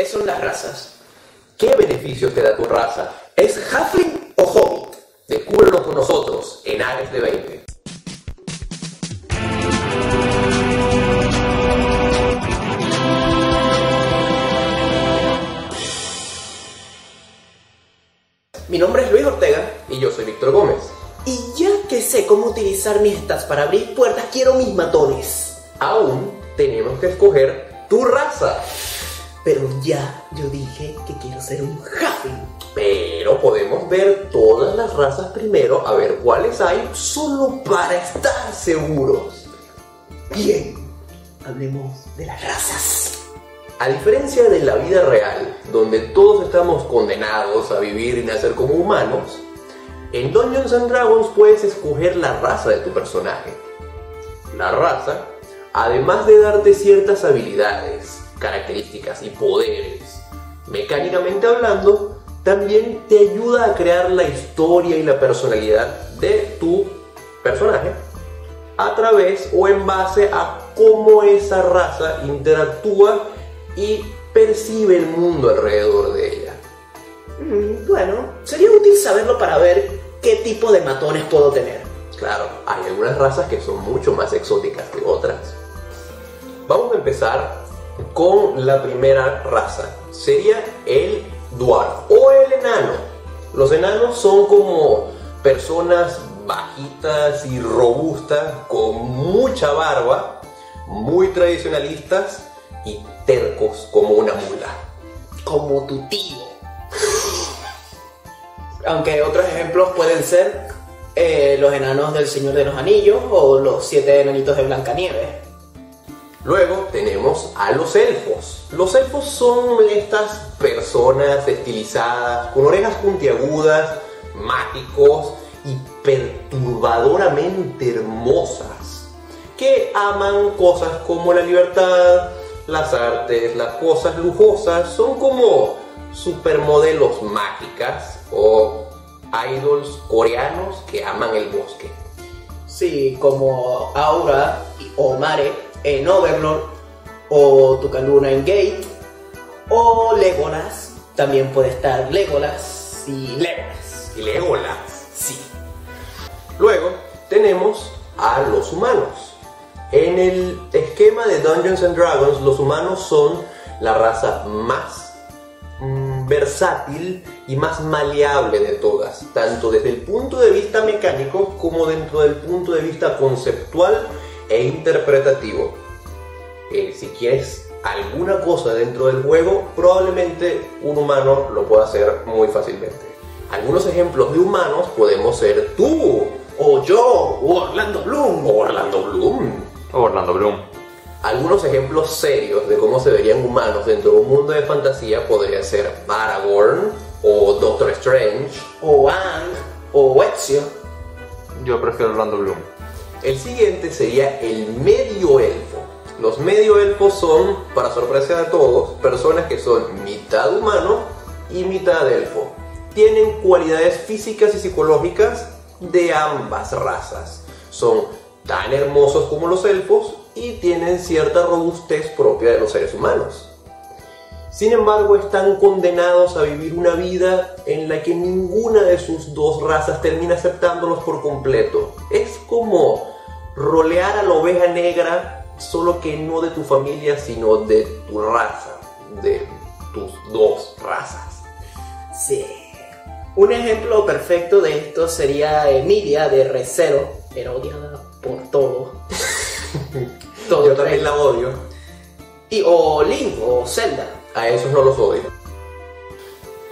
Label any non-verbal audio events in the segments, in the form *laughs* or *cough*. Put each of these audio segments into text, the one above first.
¿qué son las razas? ¿Qué beneficios te da tu raza? ¿Es Halfling o Hobbit? Descúbrelo con nosotros en Ares de 20. Mi nombre es Luis Ortega Y yo soy Víctor Gómez. y ya que sé cómo utilizar mis stats para abrir puertas, quiero mis matones. Aún tenemos que escoger tu raza. Pero ya yo dije que quiero ser un Halfling. Pero podemos ver todas las razas primero, a ver cuáles hay, solo para estar seguros. Bien, hablemos de las razas. A diferencia de la vida real, donde todos estamos condenados a vivir y nacer como humanos, en Dungeons Dragons puedes escoger la raza de tu personaje. La raza, además de darte ciertas habilidades, características y poderes, mecánicamente hablando, también te ayuda a crear la historia y la personalidad de tu personaje a través o en base a cómo esa raza interactúa y percibe el mundo alrededor de ella. Mm, bueno, sería útil saberlo para ver qué tipo de matones puedo tener. Claro, hay algunas razas que son mucho más exóticas que otras. Vamos a empezar con la primera raza. Sería el dwarf o el enano. Los enanos son como personas bajitas y robustas con mucha barba, muy tradicionalistas y tercos como una mula. Como tu tío. Aunque otros ejemplos pueden ser eh, los enanos del Señor de los Anillos o los siete enanitos de Blancanieves. Luego tenemos a los elfos. Los elfos son estas personas estilizadas, con orejas puntiagudas, mágicos y perturbadoramente hermosas, que aman cosas como la libertad, las artes, las cosas lujosas, son como supermodelos mágicas o idols coreanos que aman el bosque. Sí, como Aura o Mare en Overlord, o Tucaluna en Gate, o Legolas. También puede estar Legolas y Legolas. Y Legolas. Sí. Luego tenemos a los humanos. En el esquema de Dungeons and Dragons, los humanos son la raza más mm, versátil y más maleable de todas, tanto desde el punto de vista mecánico como dentro del punto de vista conceptual e interpretativo. Eh, si quieres alguna cosa dentro del juego, probablemente un humano lo pueda hacer muy fácilmente. Algunos ejemplos de humanos podemos ser tú, O yo, o Orlando Bloom. o Orlando Bloom. Orlando Bloom. Algunos ejemplos serios de cómo se verían humanos dentro de un mundo de fantasía podría ser Aragorn o Doctor Strange. o Ang, o Ezio. Yo prefiero Orlando Bloom. El siguiente sería el medio elfo. Los medio elfos son, para sorpresa de todos, personas que son mitad humano y mitad elfo. Tienen cualidades físicas y psicológicas de ambas razas. Son tan hermosos como los elfos y tienen cierta robustez propia de los seres humanos. Sin embargo, están condenados a vivir una vida en la que ninguna de sus dos razas termina aceptándolos por completo. Es como rolear a la oveja negra, solo que no de tu familia, sino de tu raza, de tus dos razas. Sí. Un ejemplo perfecto de esto sería Emilia de Recero. Era odiada por todo. *laughs* todo Yo también la odio. Y o Link o Zelda. A esos no los odio.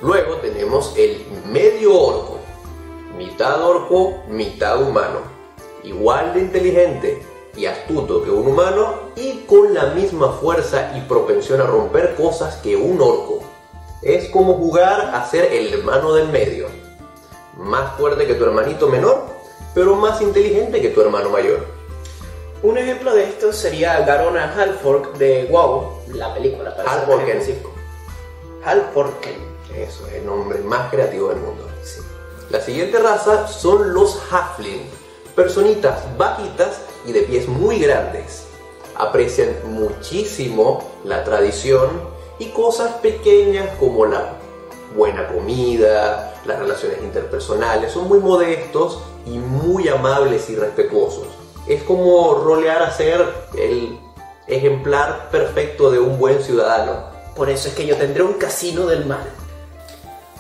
Luego tenemos el medio orco. Mitad orco, mitad humano. Igual de inteligente y astuto que un humano y con la misma fuerza y propensión a romper cosas que un orco. Es como jugar a ser el hermano del medio. Más fuerte que tu hermanito menor, pero más inteligente que tu hermano mayor. Un ejemplo de esto sería Garona Halfork de WoW, la película. Halforken. Halforken. Eso es el nombre más creativo del mundo. La siguiente raza son los Halfling, personitas bajitas y de pies muy grandes. Aprecian muchísimo la tradición y cosas pequeñas como la buena comida, las relaciones interpersonales, son muy modestos y muy amables y respetuosos. Es como rolear a ser el ejemplar perfecto de un buen ciudadano. Por eso es que yo tendré un casino del mal.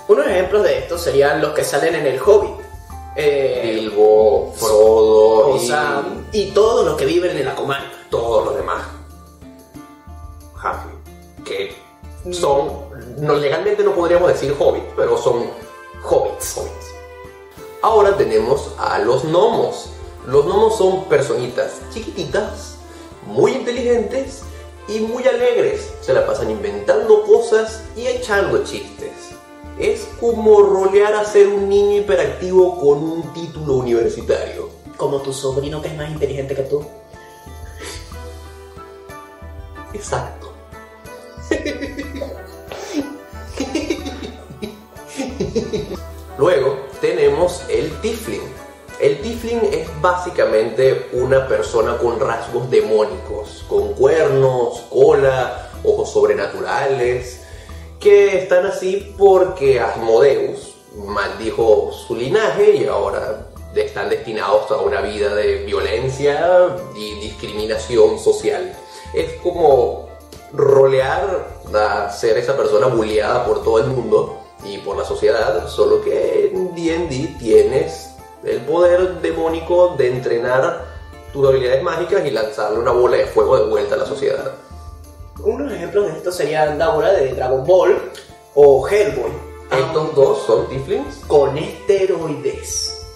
Unos ejemplos de esto serían los que salen en el Hobbit. Eh, Bilbo, Frodo o y todos los que viven en la comarca. todos los demás. Que son, no, legalmente no podríamos decir hobbit, pero son hobbits. hobbits. Ahora tenemos a los gnomos. Los gnomos son personitas chiquititas, muy inteligentes y muy alegres. Se la pasan inventando cosas y echando chistes. Es como rolear a ser un niño hiperactivo con un título universitario. Como tu sobrino que es más inteligente que tú. Exacto. Luego tenemos el Tifling. El Tifling es básicamente una persona con rasgos demónicos, con cuernos, cola, ojos sobrenaturales, que están así porque Asmodeus maldijo su linaje y ahora están destinados a una vida de violencia y discriminación social. Es como rolear a ser esa persona bulleada por todo el mundo y por la sociedad, solo que en D&D tienes el poder demónico de entrenar tus habilidades mágicas y lanzarle una bola de fuego de vuelta a la sociedad. Unos ejemplos de esto serían Daura de Dragon Ball o Hellboy. Estos dos son Tiflins. Con esteroides.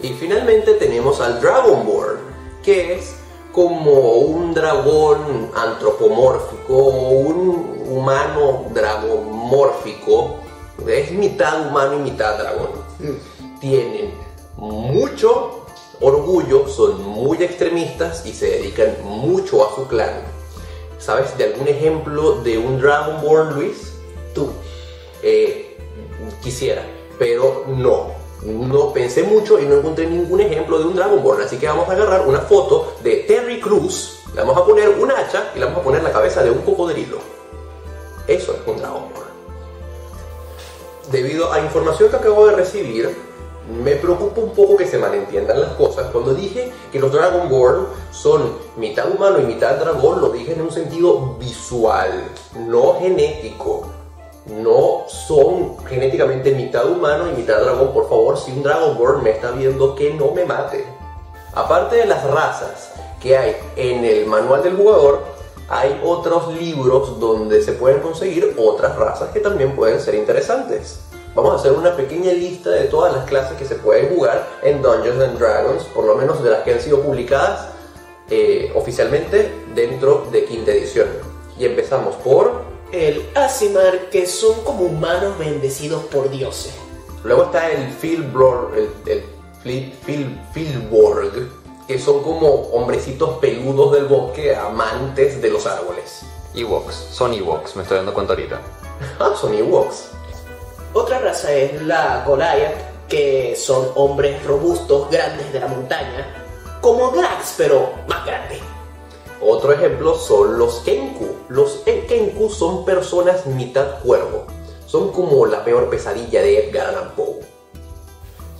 Y finalmente tenemos al Dragonborn, que es como un dragón antropomórfico o un humano dragomórfico. Es mitad humano y mitad dragón. Tienen mucho orgullo, son muy extremistas y se dedican mucho a su clan. ¿Sabes de algún ejemplo de un Dragonborn, Luis? Tú. Eh, quisiera, pero no. No pensé mucho y no encontré ningún ejemplo de un Dragonborn, así que vamos a agarrar una foto de Terry Cruz, le vamos a poner un hacha y le vamos a poner la cabeza de un cocodrilo. Eso es un Dragonborn. Debido a información que acabo de recibir, me preocupa un poco que se malentiendan las cosas. Cuando dije que los Dragonborn son mitad humano y mitad dragón, lo dije en un sentido visual, no genético no son genéticamente mitad humano y mitad dragón. Por favor, si un Dragonborn me está viendo, que no me mate. Aparte de las razas que hay en el manual del jugador, hay otros libros donde se pueden conseguir otras razas que también pueden ser interesantes. Vamos a hacer una pequeña lista de todas las clases que se pueden jugar en Dungeons and Dragons, por lo menos de las que han sido publicadas eh, oficialmente dentro de quinta edición. Y empezamos por El Asimar, que son como humanos bendecidos por dioses. Luego está el Filborg, el, el Fil- Fil- Filborg, que son como hombrecitos peludos del bosque, amantes de los árboles. Ewoks, son Ewoks, me estoy dando cuenta ahorita. Ah, son Ewoks. Otra raza es la Goliath, que son hombres robustos, grandes de la montaña, como Drax, pero más grande. Otro ejemplo son los Kenku. Los Kenku son personas mitad cuervo. Son como la peor pesadilla de Edgar Allan Poe.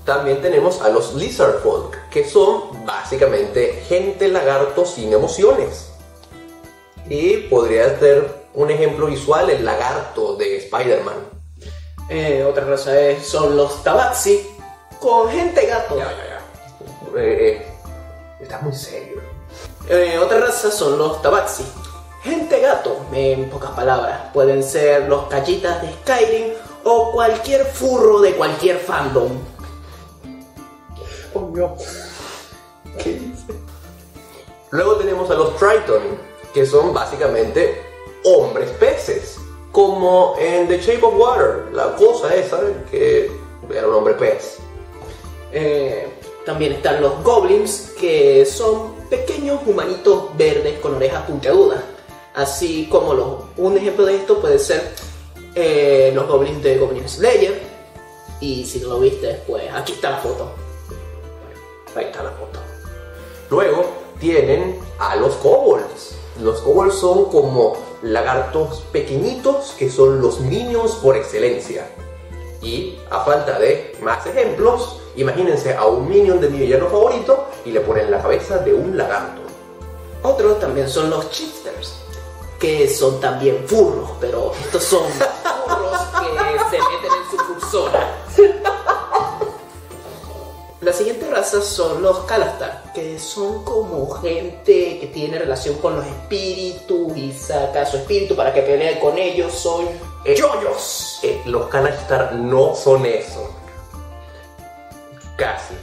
También tenemos a los Lizard Folk, que son básicamente gente lagarto sin emociones. Y podría ser un ejemplo visual el lagarto de Spider-Man. Eh, otra raza es, son los Tabaxi, con gente gato. Ya, ya, ya. Eh, eh, está muy serio. Eh, otra raza son los Tabaxi, gente gato, en pocas palabras. Pueden ser los callitas de Skyrim o cualquier furro de cualquier fandom. Oh, no. ¿Qué dice? Luego tenemos a los Triton, que son básicamente hombres peces. Como en The Shape of Water, la cosa esa que era un hombre pez. Eh, también están los goblins, que son pequeños humanitos verdes con orejas puntiagudas. Así como los, un ejemplo de esto puede ser eh, los goblins de Goblin Slayer. Y si no lo viste, pues aquí está la foto. Ahí está la foto. Luego tienen a los kobolds. Los kobolds son como lagartos pequeñitos que son los minions por excelencia. Y a falta de más ejemplos, imagínense a un minion de mi villano favorito y le ponen la cabeza de un lagarto. Otros también son los chipsters, que son también furros, pero estos son *laughs* furros Son los Kalastar, que son como gente que tiene relación con los espíritus y saca su espíritu para que pelee con ellos. Son Eh, yoyos. Eh, los Kalastar no son eso. Casi.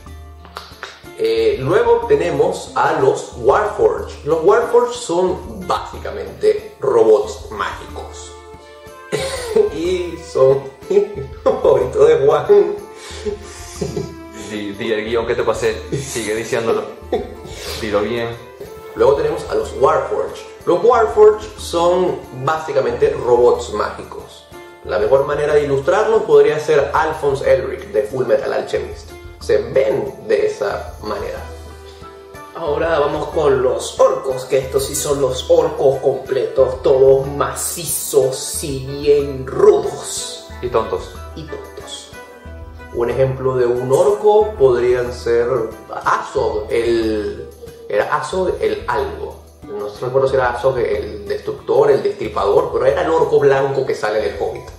Eh, luego tenemos a los Warforged. Los Warforged son básicamente robots mágicos. *laughs* y son *laughs* favorito de Juan. Di, di el guion que te pasé, sigue diciéndolo. Dilo bien. Luego tenemos a los Warforged. Los Warforged son básicamente robots mágicos. La mejor manera de ilustrarlos podría ser Alphonse Elric de Full Metal Alchemist. Se ven de esa manera. Ahora vamos con los orcos, que estos sí son los orcos completos, todos macizos y bien rudos Y tontos. y tontos. Un ejemplo de un orco podrían ser Azog, el. Era Azog el algo. No recuerdo si era Azog el destructor, el destripador, pero era el orco blanco que sale del hobbit.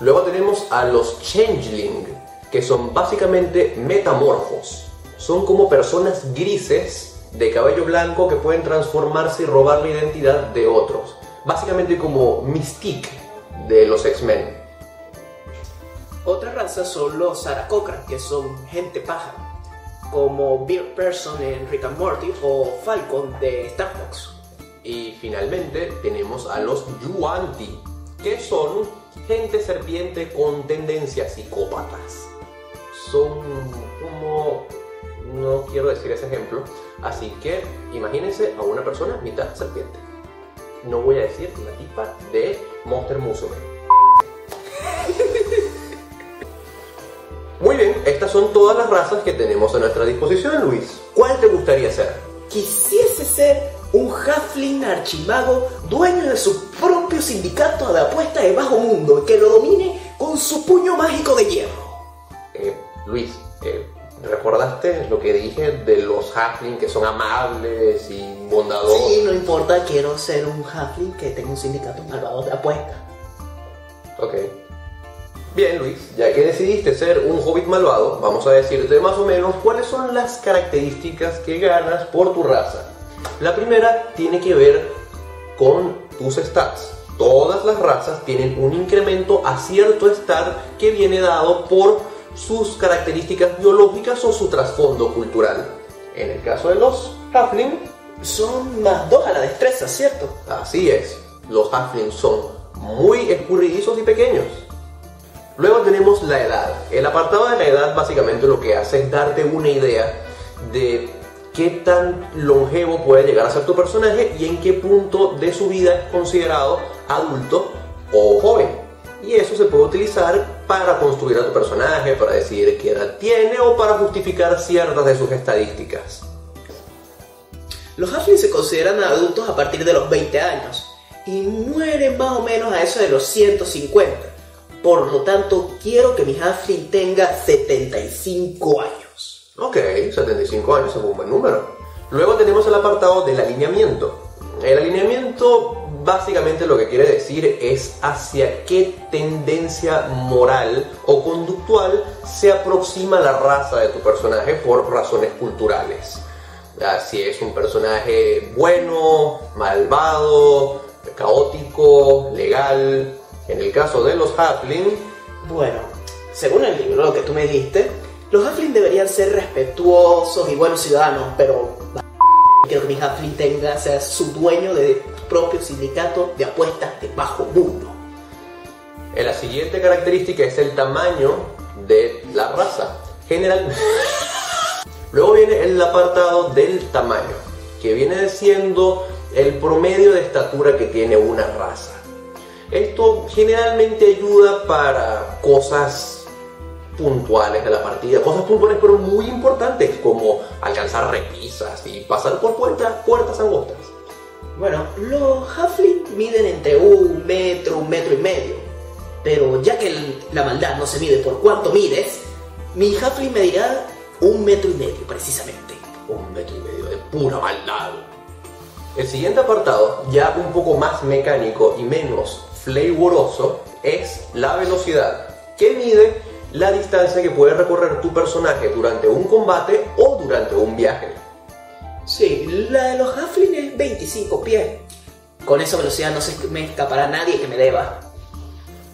Luego tenemos a los Changeling, que son básicamente metamorfos. Son como personas grises de cabello blanco que pueden transformarse y robar la identidad de otros. Básicamente como Mystique de los X-Men. Otra raza son los Aracocra, que son gente paja, como Beard Person en Rick and Morty o Falcon de Star Fox. Y finalmente tenemos a los Yuan-Ti, que son gente serpiente con tendencias psicópatas. Son como... no quiero decir ese ejemplo, así que imagínense a una persona mitad serpiente. No voy a decir la tipa de Monster Musume. *laughs* Muy bien, estas son todas las razas que tenemos a nuestra disposición, Luis. ¿Cuál te gustaría ser? Quisiese ser un halfling archimago dueño de su propio sindicato de apuestas de bajo mundo que lo domine con su puño mágico de hierro. Eh, Luis, eh, ¿recordaste lo que dije de los halfling que son amables y bondadosos? Sí, no importa, quiero ser un halfling que tenga un sindicato malvado de apuestas. Ok. Bien, Luis, ya que decidiste ser un hobbit malvado, vamos a decirte más o menos cuáles son las características que ganas por tu raza. La primera tiene que ver con tus stats. Todas las razas tienen un incremento a cierto stat que viene dado por sus características biológicas o su trasfondo cultural. En el caso de los halfling, Son más dos a la destreza, ¿cierto? Así es, los halflings son muy escurridizos y pequeños. Luego tenemos la edad. El apartado de la edad básicamente lo que hace es darte una idea de qué tan longevo puede llegar a ser tu personaje y en qué punto de su vida es considerado adulto o joven. Y eso se puede utilizar para construir a tu personaje, para decidir qué edad tiene o para justificar ciertas de sus estadísticas. Los halflings se consideran adultos a partir de los 20 años y mueren más o menos a eso de los 150. Por lo tanto, quiero que mi halfling tenga 75 años. Ok, 75 años es un buen número. Luego tenemos el apartado del alineamiento. El alineamiento básicamente lo que quiere decir es hacia qué tendencia moral o conductual se aproxima la raza de tu personaje por razones culturales. Ah, Si es un personaje bueno, malvado, caótico, legal. En el caso de los halfling, Bueno, según el libro que tú me diste, los halflings deberían ser respetuosos y buenos ciudadanos, pero quiero que mi halfling tenga, sea su dueño de propio sindicato de apuestas de bajo mundo. La siguiente característica es el tamaño de la raza. General... Luego viene el apartado del tamaño, que viene siendo el promedio de estatura que tiene una raza. Esto generalmente ayuda para cosas puntuales de la partida, cosas puntuales pero muy importantes como alcanzar repisas y pasar por puertas, puertas angostas. Bueno, los halflings miden entre un metro, un metro y medio. Pero ya que el- la maldad no se mide por cuánto mides, mi halfling medirá un metro y medio precisamente. Un metro y medio de pura maldad. El siguiente apartado, ya un poco más mecánico y menos flavoroso, es la velocidad, que mide la distancia que puede recorrer tu personaje durante un combate o durante un viaje. Sí, la de los halflings es 25 pies. Con esa velocidad no se me escapará nadie que me deba.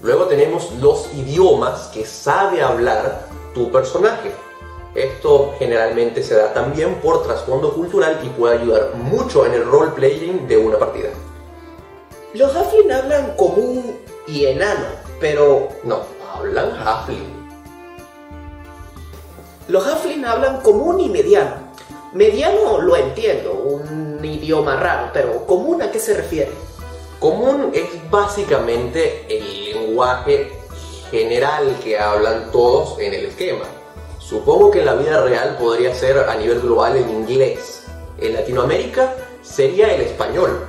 Luego tenemos los idiomas que sabe hablar tu personaje. Esto generalmente se da también por trasfondo cultural y puede ayudar mucho en el role-playing de una partida. Los halflings hablan común y enano, pero No, hablan halfling. los halflings hablan común y mediano. Mediano lo entiendo, un idioma raro, pero común a qué se refiere? Común es básicamente el lenguaje general que hablan todos en el esquema. Supongo que en la vida real podría ser a nivel global en inglés. En Latinoamérica sería el español.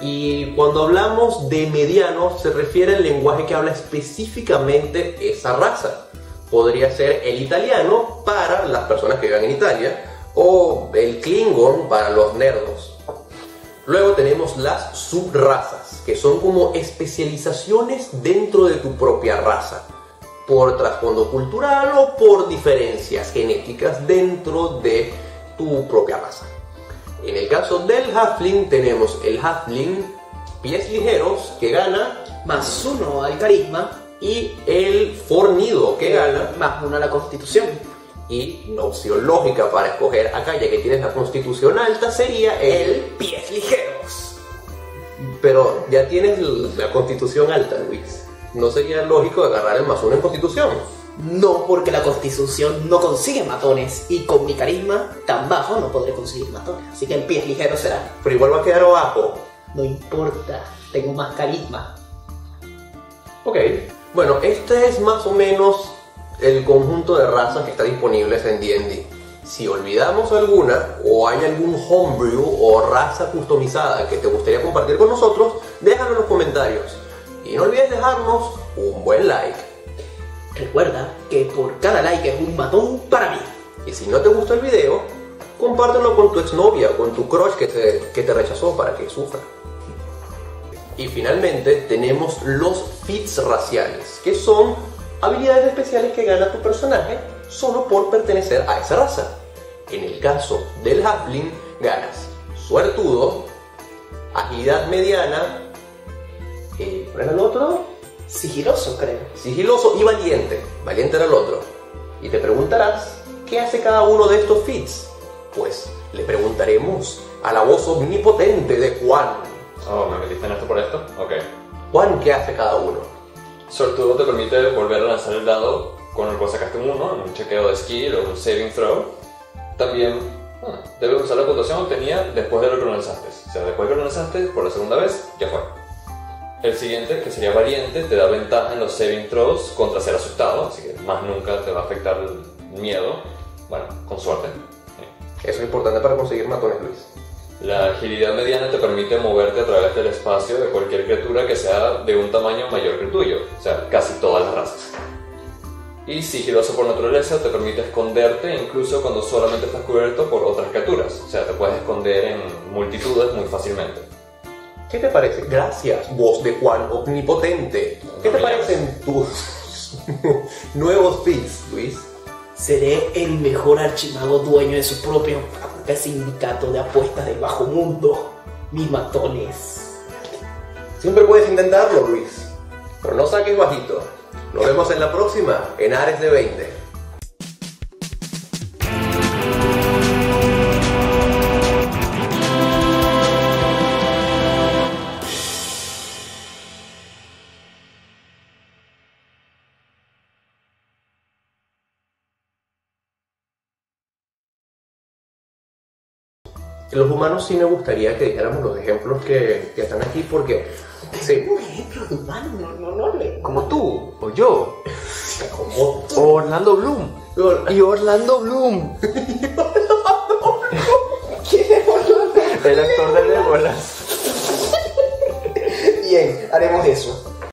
Y cuando hablamos de mediano se refiere al lenguaje que habla específicamente esa raza. Podría ser el italiano para las personas que viven en Italia o el klingon para los nerdos. Luego tenemos las subrazas, que son como especializaciones dentro de tu propia raza, por trasfondo cultural o por diferencias genéticas dentro de tu propia raza. En el caso del halfling tenemos el halfling pies ligeros que gana Más uno al carisma, y el fornido que gana más uno a la constitución. y la opción lógica para escoger acá ya que tienes la constitución alta sería el El pies ligeros. Pero ya tienes la constitución alta, Luis. ¿No sería lógico agarrar el más uno en constitución? No, porque la constitución no consigue matones y con mi carisma tan bajo no podré conseguir matones. Así que el pies ligero será. Pero igual va a quedar abajo. No importa, tengo más carisma. Ok. Bueno, este es más o menos el conjunto de razas que está disponibles en D&D. Si olvidamos alguna o hay algún homebrew o raza customizada que te gustaría compartir con nosotros, déjalo en los comentarios. Y no olvides dejarnos un buen like. Recuerda que por cada like es un matón para mí. Y si no te gustó el video, compártelo con tu exnovia o con tu crush que te, que te rechazó para que sufra. Y finalmente tenemos los fits raciales, que son habilidades especiales que gana tu personaje solo por pertenecer a esa raza. En el caso del halfling, ganas suertudo, agilidad mediana, eh, ¿cuál era el otro? Sigiloso, creo. sigiloso y valiente. Valiente era el otro. Y te preguntarás, ¿qué hace cada uno de estos feats? Pues le preguntaremos a la voz omnipotente de Juan. Oh, ¿me metiste en esto por esto? Ok. Juan, ¿qué hace cada uno? Sortudo te permite volver a lanzar el dado con el cual sacaste un 1 en un chequeo de skill o un saving throw. También ah, debes usar la puntuación obtenida después de lo que lo lanzaste. O sea, después de que lo lanzaste por la segunda vez, ya fue. El siguiente, que sería valiente, te da ventaja en los saving throws contra ser asustado, así que más nunca te va a afectar el miedo. Bueno, con suerte. Eso es importante para conseguir matones, Luis. La agilidad mediana te permite moverte a través del espacio de cualquier criatura que sea de un tamaño mayor que el tuyo, o sea, casi todas las razas. Y sigiloso por naturaleza te permite esconderte incluso cuando solamente estás cubierto por otras criaturas, o sea, te puedes esconder en multitudes muy fácilmente. ¿Qué te parece? Gracias, voz de Juan omnipotente. ¿Qué te parecen tus *laughs* nuevos feats, Luis? Seré el mejor archimago dueño de su propio sindicato de apuestas del bajo mundo. Mis matones. Siempre puedes intentarlo, Luis. Pero no saques bajito. Nos vemos en la próxima, en Ares de 20. Los humanos sí me gustaría que dijéramos los ejemplos que, que están aquí porque sí, Un ejemplo de humano, no, no, no le. Como tú, o yo, *laughs* como o Orlando Bloom. *laughs* Y Orlando Bloom. ¿Quién es Orlando? El actor de Legolas. *laughs* Bien, haremos eso.